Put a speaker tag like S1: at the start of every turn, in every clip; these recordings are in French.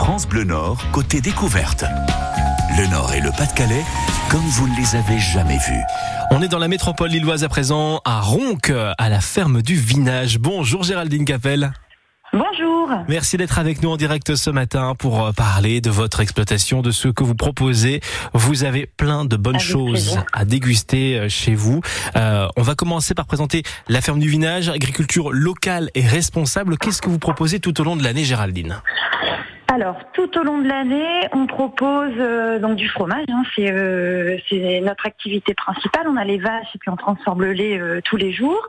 S1: France Bleu Nord, côté découverte. Le Nord et le Pas-de-Calais, comme vous ne les avez jamais vus.
S2: On est dans la métropole lilloise à présent, à Ronc, à la ferme du Vinage. Bonjour Géraldine Capel.
S3: Bonjour.
S2: Merci d'être avec nous en direct ce matin pour euh, parler de votre exploitation, de ce que vous proposez. Vous avez plein de bonnes
S3: Avec
S2: choses
S3: plaisir.
S2: à déguster euh, chez vous. Euh, on va commencer par présenter la ferme du Vinage, agriculture locale et responsable. Qu'est-ce que vous proposez tout au long de l'année, Géraldine?
S3: Alors, tout au long de l'année, on propose euh, donc du fromage. hein. c'est euh, c'est notre activité principale. On a les vaches et puis on transforme le lait euh, tous les jours.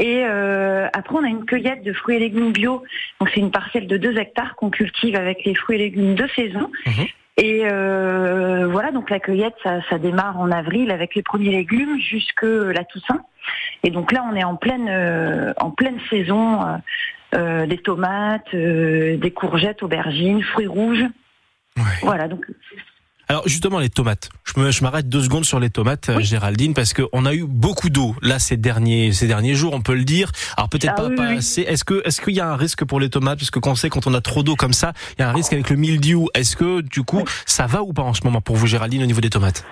S3: Et après, on a une cueillette de fruits et légumes bio. Donc, c'est une parcelle de 2 hectares qu'on cultive avec les fruits et légumes de saison.
S2: Mhm.
S3: Et voilà, donc la cueillette, ça, ça démarre en avril avec les premiers légumes jusque la Toussaint. Et donc là, on est en pleine, en pleine saison. Euh, des tomates, euh, des courgettes, aubergines, fruits rouges. Voilà, donc
S2: Alors justement les tomates. Je m'arrête deux secondes sur les tomates, euh,
S3: Oui.
S2: Géraldine, parce qu'on a eu beaucoup d'eau là ces derniers ces derniers jours, on peut le dire. Alors peut-être
S3: Ah
S2: pas,
S3: oui,
S2: pas
S3: oui.
S2: assez. Est-ce que est-ce qu'il y a un risque pour les tomates, parce que qu'on sait quand on a trop d'eau comme ça, il y a un risque avec le mildiou. Est-ce que du coup ça va ou pas en ce moment pour vous, Géraldine, au niveau des tomates?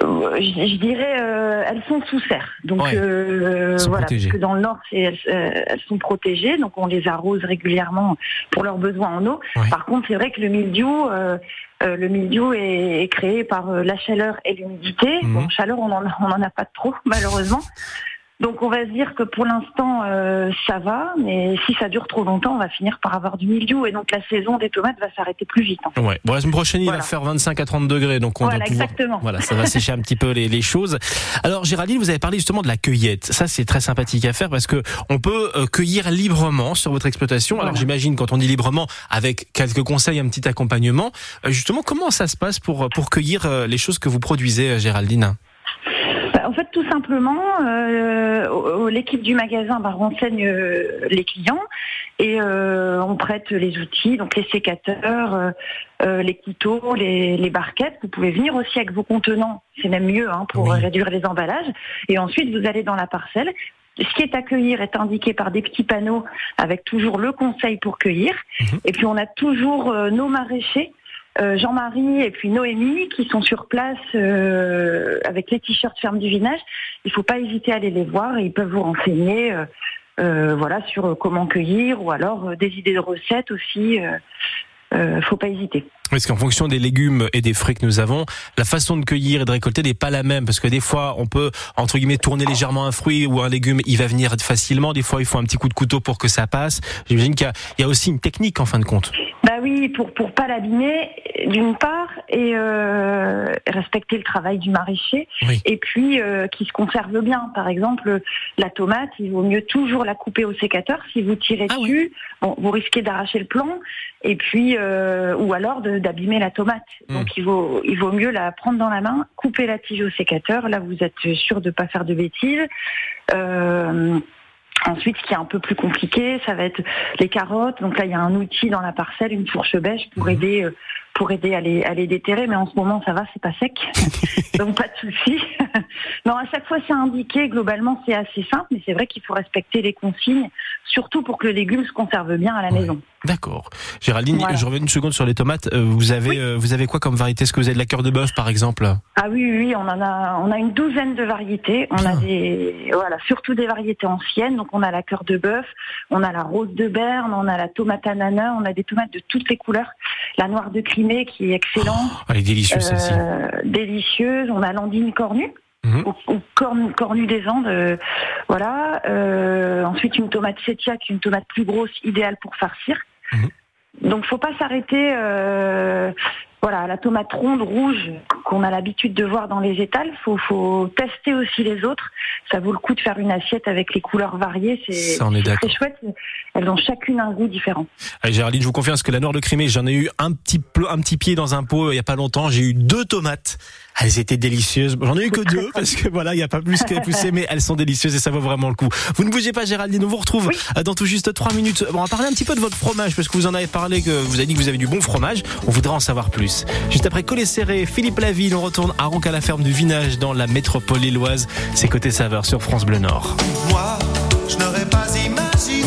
S3: Je, je dirais, euh, elles sont sous serre. Donc
S2: Ouais.
S3: euh, voilà,
S2: protégées.
S3: parce que dans le nord, elles, euh, elles sont protégées, donc on les arrose régulièrement pour leurs besoins en eau.
S2: Ouais.
S3: Par contre, c'est vrai que le mildiou, euh, euh, le mildiou est, est créé par euh, la chaleur et l'humidité.
S2: Mhm.
S3: Bon, chaleur, on en, on en a pas trop, malheureusement. Donc on va se dire que pour l'instant euh, ça va, mais si ça dure trop longtemps, on va finir par avoir du mildiou et donc la saison des tomates va s'arrêter plus vite. en fait.
S2: Ouais. Bon, la semaine prochaine, il va faire 25 à 30 degrés, donc on
S3: Voilà,
S2: doit pouvoir.
S3: exactement.
S2: Voilà, ça va sécher un petit peu les, les choses. Alors, Géraldine, vous avez parlé justement de la cueillette. Ça, c'est très sympathique à faire parce que on peut euh, cueillir librement sur votre exploitation. Alors,
S3: Voilà.
S2: j'imagine quand on dit librement, avec quelques conseils, un petit accompagnement. Euh, justement, comment ça se passe pour pour cueillir euh, les choses que vous produisez, Géraldine?
S3: En fait, tout simplement, euh, l'équipe du magasin bah, renseigne euh, les clients et euh, on prête les outils, donc les sécateurs, euh, les couteaux, les, les barquettes. Vous pouvez venir aussi avec vos contenants, c'est même mieux hein, pour
S2: Oui.
S3: réduire les emballages. Et ensuite, vous allez dans la parcelle. Ce qui est à cueillir est indiqué par des petits panneaux avec toujours le conseil pour cueillir.
S2: Mhm.
S3: Et puis on a toujours nos maraîchers Jean-Marie et puis Noémie qui sont sur place euh, avec les t-shirts ferme du vinage. Il faut pas hésiter à aller les voir et ils peuvent vous renseigner euh, euh, voilà sur euh, comment cueillir ou alors euh, des idées de recettes aussi. Euh, euh, faut pas hésiter.
S2: Parce qu'en fonction des légumes et des fruits que nous avons, la façon de cueillir et de récolter n'est pas la même. Parce que des fois, on peut, entre guillemets, tourner légèrement un fruit ou un légume, il va venir facilement. Des fois, il faut un petit coup de couteau pour que ça passe. J'imagine qu'il y y a aussi une technique en fin de compte.
S3: Bah oui, pour pour pas l'abîmer d'une part et euh, respecter le travail du maraîcher
S2: Oui.
S3: et puis euh, qui se conserve bien. Par exemple, la tomate, il vaut mieux toujours la couper au sécateur. Si vous tirez
S2: Ah oui.
S3: dessus, bon, vous risquez d'arracher le plomb et puis euh, ou alors d'abîmer la tomate.
S2: Mm.
S3: Donc il vaut il vaut mieux la prendre dans la main, couper la tige au sécateur. Là, vous êtes sûr de pas faire de bêtises. Ensuite, ce qui est un peu plus compliqué, ça va être les carottes. Donc là, il y a un outil dans la parcelle, une fourche bêche pour
S2: Mhm.
S3: aider, euh, pour aider à les, à les déterrer. Mais en ce moment, ça va, c'est pas sec, donc pas de souci. non, à chaque fois, c'est indiqué. Globalement, c'est assez simple, mais c'est vrai qu'il faut respecter les consignes, surtout pour que le légume se conserve bien à la
S2: Ouais.
S3: maison.
S2: D'accord. Géraldine,
S3: Voilà.
S2: je reviens une seconde sur les tomates. Euh, Vous avez,
S3: Oui.
S2: euh, vous avez quoi comme variété? Est-ce que vous avez de la cœur de bœuf, par exemple?
S3: Ah oui, oui, on en a, on a une douzaine de variétés. On a des, voilà, surtout des variétés anciennes. Donc on a la cœur de bœuf, on a la rose de Berne, on a la tomate ananas, on a des tomates de toutes les couleurs. La noire de Crimée qui est excellente,
S2: Ah, Elle est délicieuse, celle-ci.
S3: euh, délicieuse. On a l'andine cornue. Ou corne, cornue des Andes, euh, voilà. Euh, ensuite une tomate sepia, qui est une tomate plus grosse, idéale pour farcir.
S2: Mhm.
S3: Donc faut pas s'arrêter. euh, voilà, la tomate ronde, rouge, qu'on a l'habitude de voir dans les étals, faut, faut tester aussi les autres. Ça vaut le coup de faire une assiette avec les couleurs variées. C'est très chouette. Elles ont chacune un goût différent.
S2: Allez, Géraldine, je vous confirme que la noire de Crimée, j'en ai eu un petit, un petit pied dans un pot euh, il y a pas longtemps. J'ai eu deux tomates. Elles étaient délicieuses. J'en ai eu que deux parce que voilà, il n'y a pas plus qu'à pousser, mais elles sont délicieuses et ça vaut vraiment le coup. Vous ne bougez pas, Géraldine. On vous retrouve
S3: Oui.
S2: euh, dans tout juste trois minutes. Bon, on va parler un petit peu de votre fromage parce que vous en avez parlé, que vous avez dit que vous avez du bon fromage. On voudrait en savoir plus. Juste après Collet Serré, Philippe Laville, on retourne à Ronc à la ferme du Vinage dans la métropole lilloise. C'est côté saveur sur France Bleu Nord.
S4: Moi, je n'aurais pas imaginé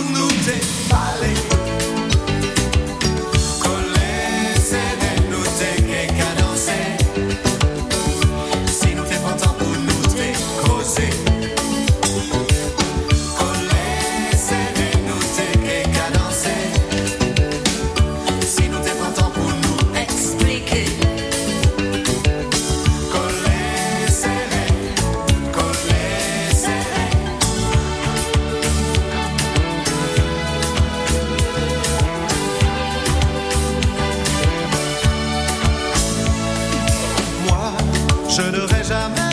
S4: je n'aurai jamais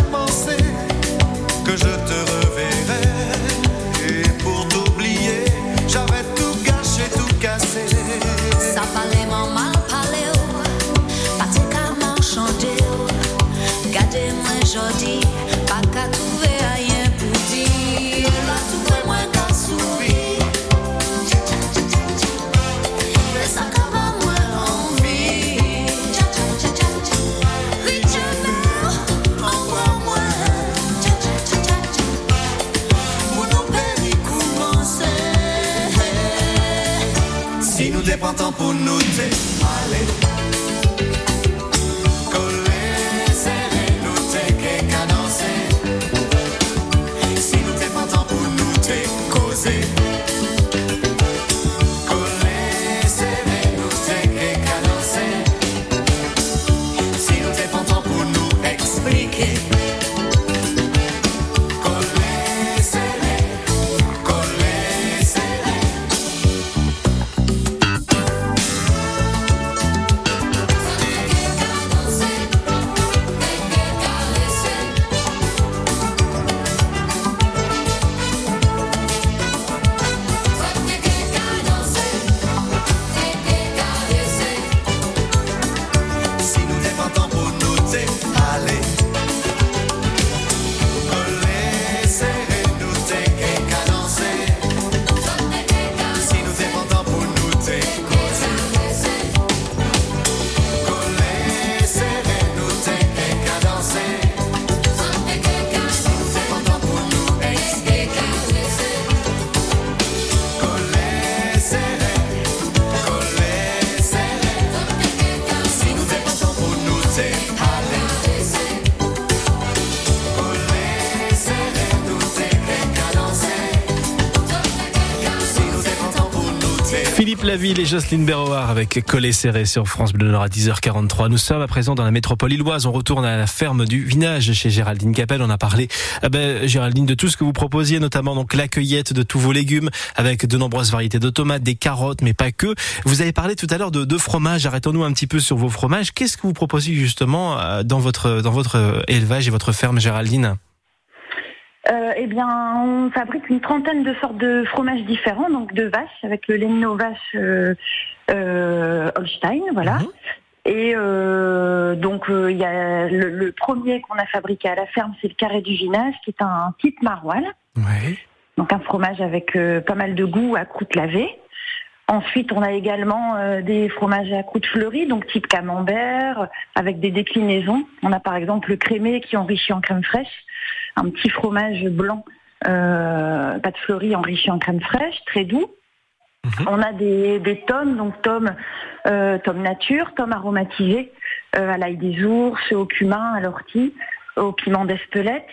S4: la
S2: ville et Jocelyne Berroir avec Collet Serré sur France Bleu Nord à 10h43. Nous sommes à présent dans la métropole illoise. On retourne à la ferme du Vinage chez Géraldine Capel. On a parlé, eh Géraldine, de tout ce que vous proposiez, notamment donc la cueillette de tous vos légumes avec de nombreuses variétés de tomates, des carottes, mais pas que. Vous avez parlé tout à l'heure de, de fromage. Arrêtons-nous un petit peu sur vos fromages. Qu'est-ce que vous proposez justement euh, dans votre, dans votre euh, élevage et votre ferme, Géraldine?
S3: Euh, Eh bien, on fabrique une trentaine de sortes de fromages différents, donc de vaches, avec le lait vache euh, euh, Holstein, voilà. Mhm. Et euh, donc il y a le, premier qu'on a fabriqué à la ferme, c'est le carré du vinage, qui est un type maroilles. Donc un fromage avec pas mal de goût à croûte lavée. Ensuite, on a également des fromages à croûte fleurie, donc type camembert, avec des déclinaisons. On a par exemple le crémé qui est enrichi en crème fraîche un petit fromage blanc, euh, pâte fleurie enrichi en crème fraîche, très doux. Mhm. On a des, des tomes, donc tomes, euh, tomes nature, tomes aromatisés, euh, à l'ail des ours, au cumin, à l'ortie, au piment d'Espelette,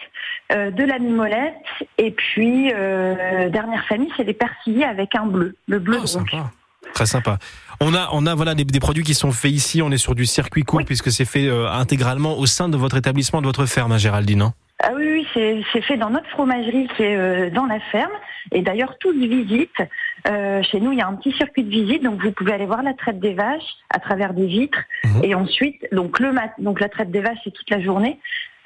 S3: euh, de la mimolette, et puis dernière famille, c'est des persillés avec un bleu, le bleu
S2: oh, sympa. Très sympa. On a, on a voilà des, produits qui sont faits ici. On est sur du circuit court puisque c'est fait intégralement au sein de votre établissement, de votre ferme, hein, Géraldine. Hein
S3: ah oui, oui c'est fait dans notre fromagerie qui est euh, dans la ferme. Et d'ailleurs, toute visite, euh, chez nous, il y a un petit circuit de visite, donc vous pouvez aller voir la traite des vaches à travers des vitres. Mhm. Et ensuite, donc le mat donc la traite des vaches, c'est toute la journée.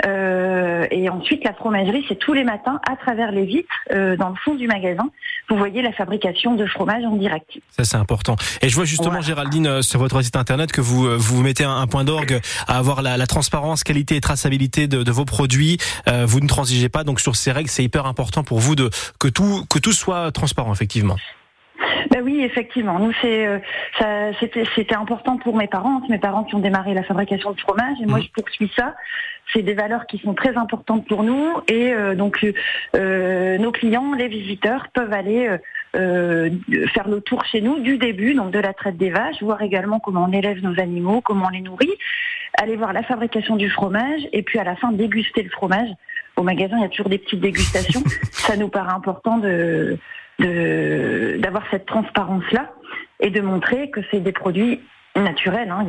S3: Euh, et ensuite, la fromagerie, c'est tous les matins à travers les vitres, euh, dans le fond du magasin. Vous voyez la fabrication de fromage en direct.
S2: Ça, c'est important. Et je vois justement, Géraldine, euh, sur votre site internet que vous vous mettez un, point d'orgue à avoir la, la, transparence, qualité et traçabilité de, de vos produits. vous ne transigez pas. Donc sur ces règles, c'est hyper important pour vous de que tout que tout soit transparent, effectivement.
S3: Ben oui, effectivement. Nous, c'est euh, c'était c'était important pour mes parents, mes parents qui ont démarré la fabrication de fromage, et moi, mmh. je poursuis ça. C'est des valeurs qui sont très importantes pour nous, et euh, donc euh, nos clients, les visiteurs, peuvent aller faire le tour chez nous du début, donc de la traite des vaches, voir également comment on élève nos animaux, comment on les nourrit, aller voir la fabrication du fromage, et puis à la fin déguster le fromage. Au magasin, il y a toujours des petites dégustations. ça nous paraît important de d'avoir cette transparence-là et de montrer que c'est des produits naturels. Hein.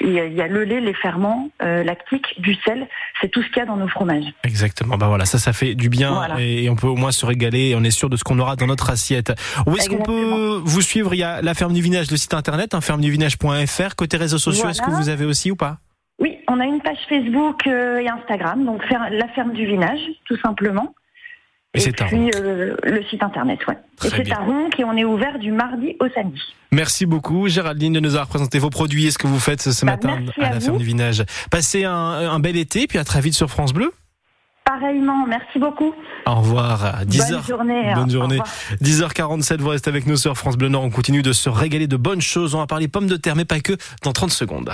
S3: Il, y a, le lait, les ferments euh, lactiques, du sel, c'est tout ce qu'il y a dans nos fromages.
S2: Exactement. Bah voilà, ça, ça fait du bien et on peut au moins se régaler et on est sûr de ce qu'on aura dans notre assiette. Où est-ce qu'on peut vous suivre? Il y a la ferme du vinage, le site internet, hein, fermeduvinage.fr. Côté réseaux sociaux, est-ce que vous avez aussi ou pas?
S3: Oui, on a une page Facebook euh, et Instagram, donc la ferme du vinage, tout simplement. Et, c'est puis euh, le site internet, ouais. et c'est à Ronc et on est ouvert du mardi au samedi.
S2: Merci beaucoup Géraldine de nous avoir présenté vos produits et ce que vous faites ce bah, matin à, la ferme du Vinage. Passez un, bel été puis à très vite sur France Bleu.
S3: Pareillement, merci beaucoup.
S2: Au revoir. 10
S3: bonne journée.
S2: Bonne journée. 10h47, vous restez avec nous sur France Bleu Nord. On continue de se régaler de bonnes choses. On va parler pommes de terre, mais pas que, dans 30 secondes.